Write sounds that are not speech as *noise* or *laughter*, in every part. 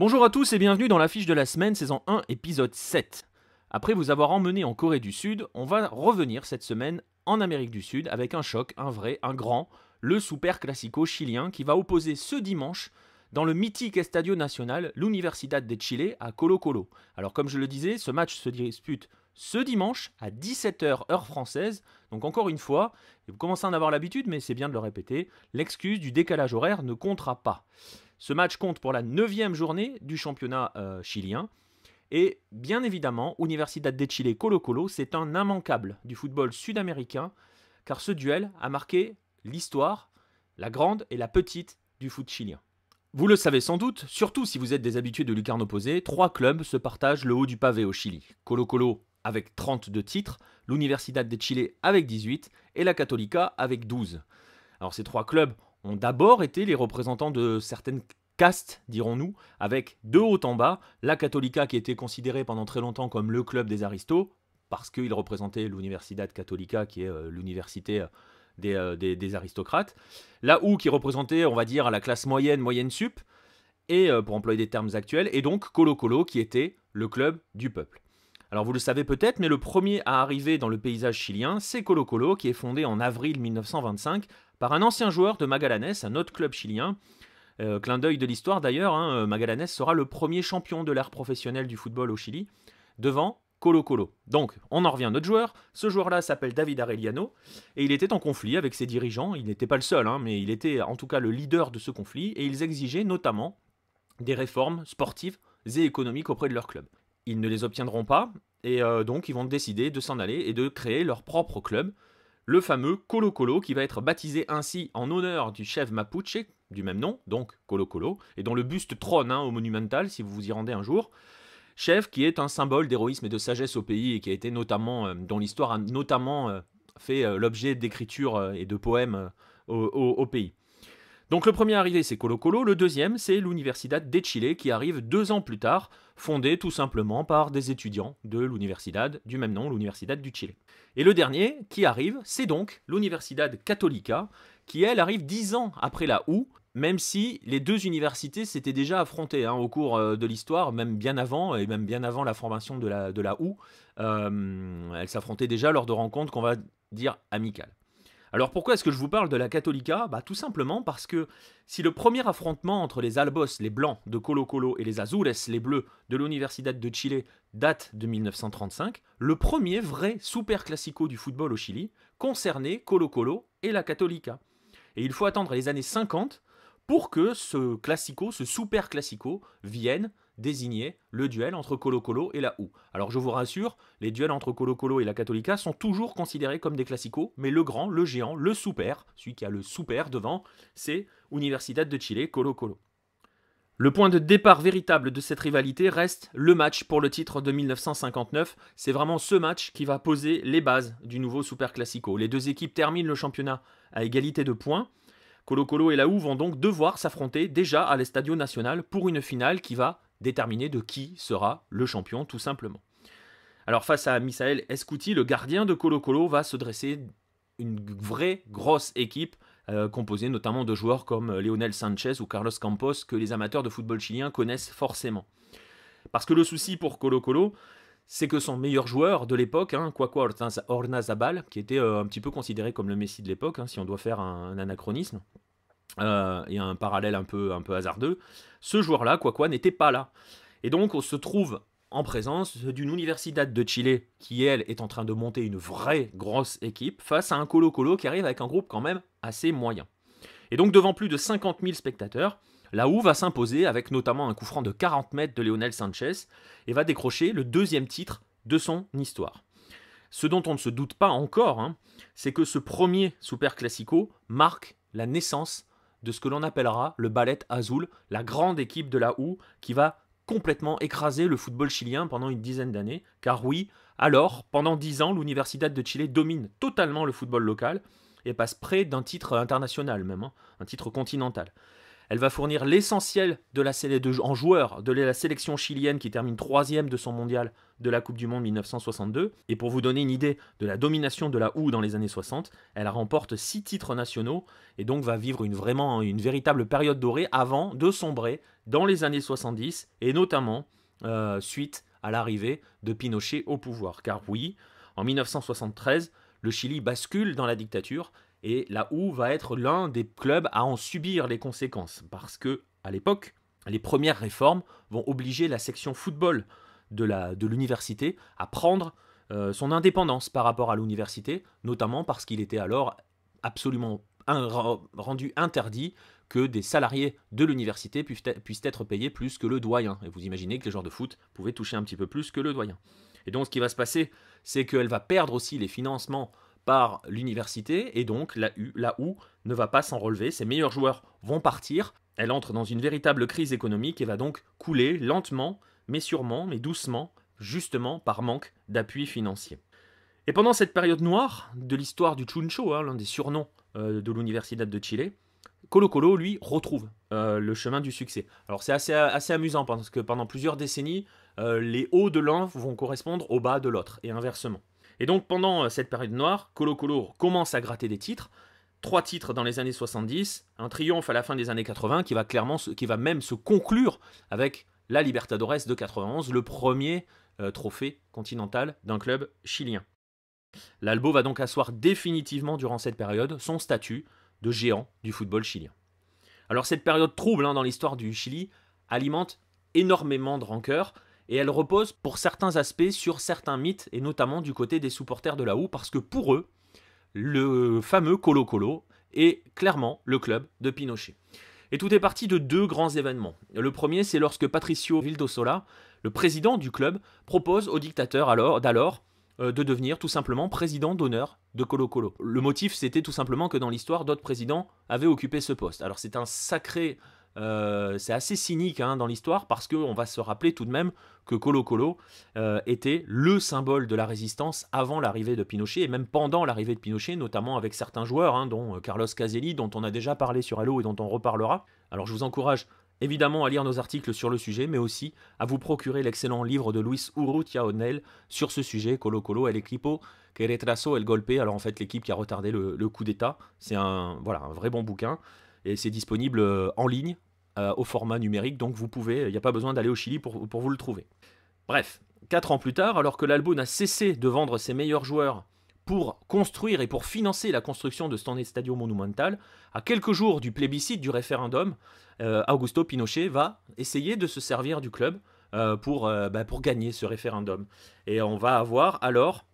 Bonjour à tous et bienvenue dans l'affiche de la semaine, saison 1, épisode 7. Après vous avoir emmené en Corée du Sud, on va revenir cette semaine en Amérique du Sud avec un choc, un vrai, un grand, le Super Classico chilien qui va opposer ce dimanche dans le mythique Estadio Nacional l'Universidad de Chile à Colo Colo. Alors comme je le disais, ce match se dispute ce dimanche à 17h heure française. Donc encore une fois, vous commencez à en avoir l'habitude, mais c'est bien de le répéter, l'excuse du décalage horaire ne comptera pas. Ce match compte pour la neuvième journée du championnat euh, chilien. Et bien évidemment, Universidad de Chile Colo Colo, c'est un immanquable du football sud-américain, car ce duel a marqué l'histoire, la grande et la petite du foot chilien. Vous le savez sans doute, surtout si vous êtes des habitués de lucarne opposée, trois clubs se partagent le haut du pavé au Chili. Colo Colo avec 32 titres, l'Universidad de Chile avec 18 et la Católica avec 12. Alors ces trois clubs ont d'abord été les représentants de certaines castes, dirons-nous, avec de haut en bas, la Católica qui était considérée pendant très longtemps comme le club des aristos, parce qu'il représentait l'Universidad Católica qui est euh, l'université euh, euh, des, aristocrates, la OU qui représentait, on va dire, la classe moyenne, moyenne sup, et pour employer des termes actuels, et donc Colo Colo qui était le club du peuple. Alors vous le savez peut-être, mais le premier à arriver dans le paysage chilien, c'est Colo Colo, qui est fondé en avril 1925 par un ancien joueur de Magallanes, un autre club chilien. Euh, clin d'œil de l'histoire d'ailleurs, hein, Magallanes sera le premier champion de l'ère professionnelle du football au Chili, devant Colo Colo. Donc, on en revient à notre joueur. Ce joueur-là s'appelle David Arellano et il était en conflit avec ses dirigeants. Il n'était pas le seul, hein, mais il était en tout cas le leader de ce conflit et ils exigeaient notamment des réformes sportives et économiques auprès de leur club ils ne les obtiendront pas, et euh, donc ils vont décider de s'en aller et de créer leur propre club, le fameux Colo Colo, qui va être baptisé ainsi en honneur du chef mapuche, du même nom, donc Colo Colo, et dont le buste trône hein, au Monumental, si vous vous y rendez un jour. Chef qui est un symbole d'héroïsme et de sagesse au pays, et qui a été notamment, euh, dont l'histoire a notamment euh, fait l'objet d'écritures et de poèmes au pays. Donc le premier arrivé c'est Colo Colo, le deuxième c'est l'Universidad de Chile qui arrive deux ans plus tard, fondée tout simplement par des étudiants de l'Universidad du même nom, l'Universidad du Chile. Et le dernier qui arrive c'est donc l'Universidad Católica qui elle arrive dix ans après la OU, même si les deux universités s'étaient déjà affrontées hein, au cours euh, de l'histoire, même bien avant, et même bien avant la formation de la, de OU, euh, elles s'affrontaient déjà lors de rencontres qu'on va dire amicales. Alors pourquoi est-ce que je vous parle de la Católica bah, Tout simplement parce que si le premier affrontement entre les Albos, les Blancs de Colo Colo, et les Azures, les Bleus de l'Universidad de Chile date de 1935, le premier vrai super classico du football au Chili concernait Colo Colo et la Católica. Et il faut attendre les années 50 pour que ce classico, ce super classico, vienne désigner le duel entre Colo Colo et la OU. Alors je vous rassure, les duels entre Colo Colo et la Católica sont toujours considérés comme des classicos, mais le grand, le géant, le super, celui qui a le super devant, c'est Universidad de Chile, Colo Colo. Le point de départ véritable de cette rivalité reste le match pour le titre de 1959. C'est vraiment ce match qui va poser les bases du nouveau Super Classico. Les deux équipes terminent le championnat à égalité de points. Colo Colo et la OU vont donc devoir s'affronter déjà à l'Estadio Nacional pour une finale qui va déterminer de qui sera le champion tout simplement. Alors face à Misael Escuti, le gardien de Colo Colo va se dresser une vraie grosse équipe euh, composée notamment de joueurs comme euh, Lionel Sanchez ou Carlos Campos que les amateurs de football chilien connaissent forcément. Parce que le souci pour Colo Colo, c'est que son meilleur joueur de l'époque, hein, Kwakwa Ornazabal, qui était euh, un petit peu considéré comme le Messi de l'époque, hein, si on doit faire un anachronisme, euh, et un parallèle un peu, un peu hasardeux, ce joueur-là, quoi quoi, n'était pas là. Et donc on se trouve en présence d'une Universidad de Chile qui, elle, est en train de monter une vraie grosse équipe face à un Colo Colo qui arrive avec un groupe quand même assez moyen. Et donc devant plus de 50 000 spectateurs, la OU va s'imposer avec notamment un coup franc de 40 mètres de Lionel Sanchez et va décrocher le deuxième titre de son histoire. Ce dont on ne se doute pas encore, hein, c'est que ce premier Super Classico marque la naissance de ce que l'on appellera le Ballet Azul, la grande équipe de la OU qui va complètement écraser le football chilien pendant une dizaine d'années. Car oui, alors, pendant dix ans, l'Universidad de Chile domine totalement le football local et passe près d'un titre international même, hein, un titre continental. Elle va fournir l'essentiel de la en joueurs de la sélection chilienne qui termine troisième de son mondial de la Coupe du Monde 1962. Et pour vous donner une idée de la domination de la OU dans les années 60, elle remporte six titres nationaux et donc va vivre une véritable période dorée avant de sombrer dans les années 70 et notamment euh, suite à l'arrivée de Pinochet au pouvoir. Car oui, en 1973, le Chili bascule dans la dictature et la OU va être l'un des clubs à en subir les conséquences parce que à l'époque, les premières réformes vont obliger la section football de l'université à prendre euh, son indépendance par rapport à l'université, notamment parce qu'il était alors absolument rendu interdit que des salariés de l'université puissent être payés plus que le doyen. Et vous imaginez que les joueurs de foot pouvaient toucher un petit peu plus que le doyen. Et donc ce qui va se passer, c'est qu'elle va perdre aussi les financements par l'université, et donc la, U, ne va pas s'en relever, ses meilleurs joueurs vont partir, elle entre dans une véritable crise économique et va donc couler lentement, mais sûrement, mais doucement, justement par manque d'appui financier. Et pendant cette période noire de l'histoire du Chuncho, hein, l'un des surnoms euh, de l'Universidad de Chile, Colo Colo, lui, retrouve euh, le chemin du succès. Alors c'est assez, assez amusant parce que pendant plusieurs décennies, euh, les hauts de l'un vont correspondre aux bas de l'autre, et inversement. Et donc pendant euh, cette période noire, Colo Colo commence à gratter des titres, trois titres dans les années 70, un triomphe à la fin des années 80 qui va, même se conclure avec la Libertadores de 91, le premier trophée continental d'un club chilien. L'Albo va donc asseoir définitivement durant cette période son statut de géants du football chilien. Alors cette période trouble hein, dans l'histoire du Chili alimente énormément de rancœur et elle repose pour certains aspects sur certains mythes et notamment du côté des supporters de la OU parce que pour eux, le fameux Colo Colo est clairement le club de Pinochet. Et tout est parti de deux grands événements. Le premier, c'est lorsque Patricio Vildosola, le président du club, propose au dictateur d'alors euh, de devenir tout simplement président d'honneur de Colo Colo. Le motif, c'était tout simplement que dans l'histoire, d'autres présidents avaient occupé ce poste. Alors c'est un sacré... Euh, c'est assez cynique hein, dans l'histoire parce qu'on va se rappeler tout de même que Colo Colo euh, était le symbole de la résistance avant l'arrivée de Pinochet et même pendant l'arrivée de Pinochet, notamment avec certains joueurs, hein, dont Carlos Caselli, dont on a déjà parlé sur Halo et dont on reparlera. Alors je vous encourage évidemment à lire nos articles sur le sujet, mais aussi à vous procurer l'excellent livre de Luis Urrutia O'Neill sur ce sujet, Colo Colo el equipo que el golpe. Alors en fait, l'équipe qui a retardé le, coup d'État. C'est un, voilà, un vrai bon bouquin. Et c'est disponible euh, en ligne, euh, au format numérique, donc vous pouvez, il n'y a pas besoin d'aller au Chili pour, vous le trouver. Bref, quatre ans plus tard, alors que l'Albo n'a cessé de vendre ses meilleurs joueurs pour construire et pour financer la construction de cet Stadio Monumental, à quelques jours du plébiscite du référendum, euh, Augusto Pinochet va essayer de se servir du club pour, bah, pour gagner ce référendum. Et on va avoir alors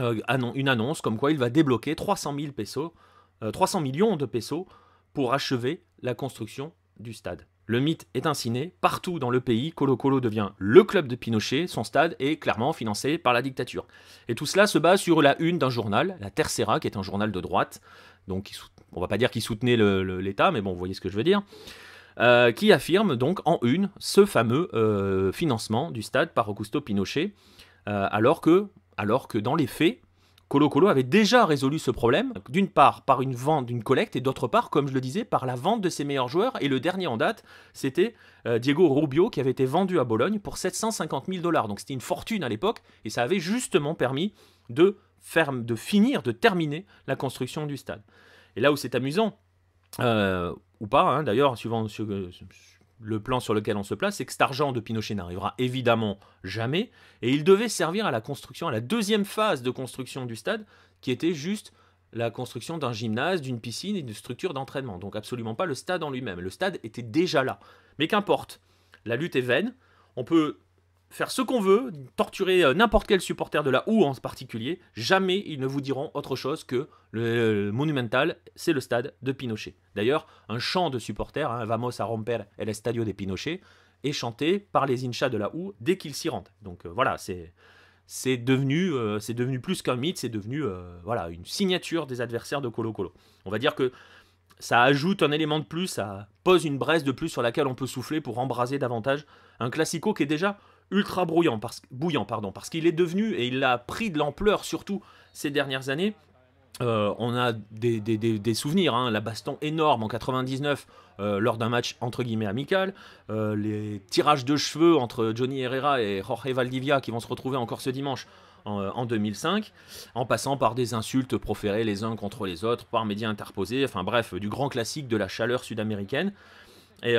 une annonce comme quoi il va débloquer 300, 000 pesos, 300 millions de pesos pour achever la construction du stade. Le mythe est ainsi né. Partout dans le pays, Colo Colo devient le club de Pinochet. Son stade est clairement financé par la dictature. Et tout cela se base sur la une d'un journal, la Tercera, qui est un journal de droite. Donc, on va pas dire qu'il soutenait l'État, mais bon, vous voyez ce que je veux dire. Euh, qui affirme donc en une ce fameux euh, financement du stade par Augusto Pinochet, euh, alors, que, alors que dans les faits, Colo Colo avait déjà résolu ce problème, d'une part par une vente d'une collecte et d'autre part, comme je le disais, par la vente de ses meilleurs joueurs. Et le dernier en date, c'était euh, Diego Rubio qui avait été vendu à Bologne pour 750 000 dollars. Donc c'était une fortune à l'époque et ça avait justement permis de, finir, de terminer la construction du stade. Et là où c'est amusant, euh, ou pas, hein, d'ailleurs, suivant le plan sur lequel on se place, c'est que cet argent de Pinochet n'arrivera évidemment jamais, et il devait servir à la construction, à la deuxième phase de construction du stade, qui était juste la construction d'un gymnase, d'une piscine et d'une structure d'entraînement. Donc absolument pas le stade en lui-même. Le stade était déjà là. Mais qu'importe, la lutte est vaine, on peut faire ce qu'on veut, torturer euh, n'importe quel supporter de la OU en particulier, jamais ils ne vous diront autre chose que le, Monumental, c'est le stade de Pinochet. D'ailleurs, un chant de supporters, hein, Vamos a romper el estadio de Pinochet, est chanté par les inchas de la OU dès qu'ils s'y rendent. Donc euh, voilà, c'est c'est devenu, euh, devenu plus qu'un mythe, c'est devenu voilà, une signature des adversaires de Colo Colo. On va dire que ça ajoute un élément de plus, ça pose une braise de plus sur laquelle on peut souffler pour embraser davantage un classico qui est déjà ultra brouillant, parce, bouillant, pardon, parce qu'il est devenu, et il a pris de l'ampleur surtout ces dernières années, Euh, on a des, souvenirs, hein. la baston énorme en 99 euh, lors d'un match entre guillemets amical, euh, les tirages de cheveux entre Johnny Herrera et Jorge Valdivia qui vont se retrouver encore ce dimanche en, 2005, en passant par des insultes proférées les uns contre les autres, par médias interposés, enfin bref, du grand classique de la chaleur sud-américaine. Et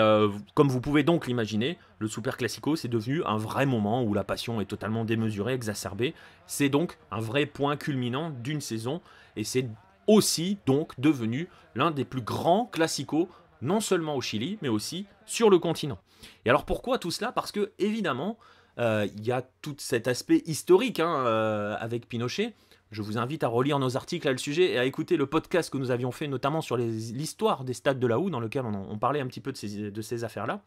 comme vous pouvez donc l'imaginer, le Super Classico, c'est devenu un vrai moment où la passion est totalement démesurée, exacerbée. C'est donc un vrai point culminant d'une saison et c'est aussi donc devenu l'un des plus grands classicos, non seulement au Chili, mais aussi sur le continent. Et alors pourquoi tout cela? Parce que évidemment, euh, il y a tout cet aspect historique hein, euh, avec Pinochet. Je vous invite à relire nos articles à le sujet et à écouter le podcast que nous avions fait notamment sur l'histoire des stades de la Houe, dans lequel on, parlait un petit peu de ces, affaires-là.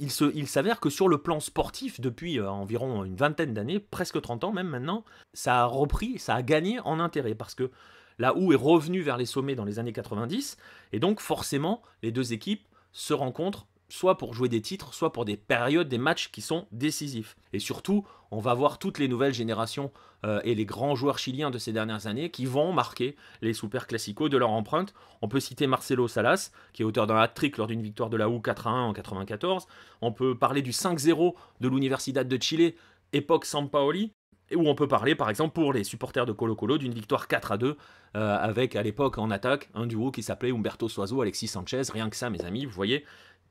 Il, il s'avère que sur le plan sportif, depuis euh, environ une vingtaine d'années, presque 30 ans même maintenant, ça a repris, ça a gagné en intérêt parce que là où est revenu vers les sommets dans les années 90, et donc forcément les deux équipes se rencontrent soit pour jouer des titres, soit pour des périodes, des matchs qui sont décisifs. Et surtout, on va voir toutes les nouvelles générations euh, et les grands joueurs chiliens de ces dernières années qui vont marquer les Super Classico de leur empreinte. On peut citer Marcelo Salas, qui est auteur d'un hat-trick lors d'une victoire de la U 4 1 en 94. On peut parler du 5-0 de l'Universidad de Chile, époque Sampaoli, et où on peut parler par exemple pour les supporters de Colo Colo d'une victoire 4 à 2 euh, avec à l'époque en attaque un duo qui s'appelait Humberto Soazo, Alexis Sanchez, rien que ça mes amis, vous voyez,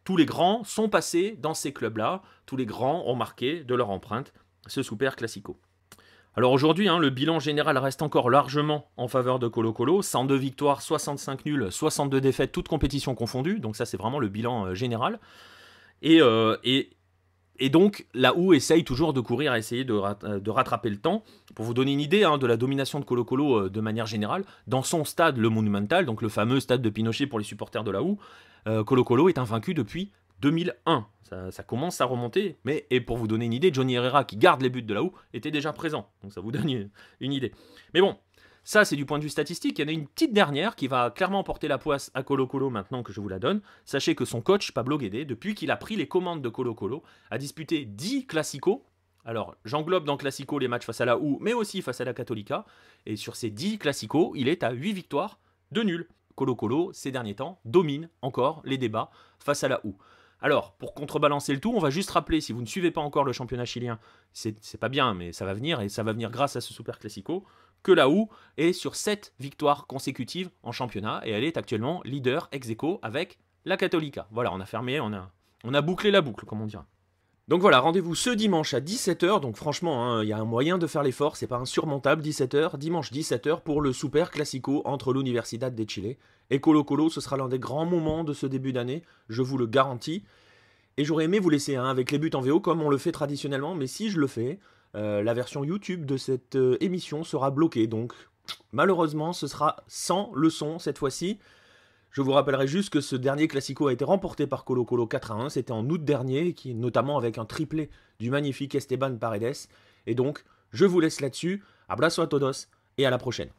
tous les grands sont passés dans ces clubs-là, tous les grands ont marqué de leur empreinte ce Super Classico. Alors aujourd'hui, hein, le bilan général reste encore largement en faveur de Colo Colo, 102 victoires, 65 nuls, 62 défaites, toutes compétitions confondues, donc ça c'est vraiment le bilan euh, général. Et, euh, et, et donc, là où essaye toujours de courir essayer de, euh, rattraper le temps. Pour vous donner une idée hein, de la domination de Colo Colo de manière générale, dans son stade, le Monumental, donc le fameux stade de Pinochet pour les supporters de la OU, Colo Colo est invaincu depuis 2001. Ça, commence à remonter, mais et pour vous donner une idée, Johnny Herrera, qui garde les buts de la OU, était déjà présent. Donc ça vous *laughs* donne une idée. Mais bon, ça, c'est du point de vue statistique. Il y en a une petite dernière qui va clairement porter la poisse à Colo Colo maintenant que je vous la donne. Sachez que son coach, Pablo Guédé, depuis qu'il a pris les commandes de Colo Colo, a disputé 10 classicos. Alors, j'englobe dans Classico les matchs face à la OU, mais aussi face à la Católica. Et sur ces 10 classicos, il est à 8 victoires de nul. Colo Colo, ces derniers temps, domine encore les débats face à la OU. Alors, pour contrebalancer le tout, on va juste rappeler, si vous ne suivez pas encore le championnat chilien, c'est pas bien, mais ça va venir, et ça va venir grâce à ce Super Classico que la OU est sur 7 victoires consécutives en championnat et elle est actuellement leader ex aequo avec la Católica. Voilà, on a fermé, on a, on a bouclé la boucle, comme on dirait. Donc voilà, rendez-vous ce dimanche à 17h. Donc franchement, hein, il y a un moyen de faire l'effort, c'est pas insurmontable. 17h, dimanche 17h pour le Super Classico entre l'Universidad de Chile et Colo Colo. Ce sera l'un des grands moments de ce début d'année, je vous le garantis. Et j'aurais aimé vous laisser hein, avec les buts en VO comme on le fait traditionnellement, mais si je le fais, euh, la version YouTube de cette euh, émission sera bloquée. Donc malheureusement, ce sera sans le son cette fois-ci. Je vous rappellerai juste que ce dernier Classico a été remporté par Colo Colo 4 à 1. C'était en août dernier, qui, notamment avec un triplé du magnifique Esteban Paredes. Et donc, je vous laisse là-dessus. Abrazo a todos et à la prochaine.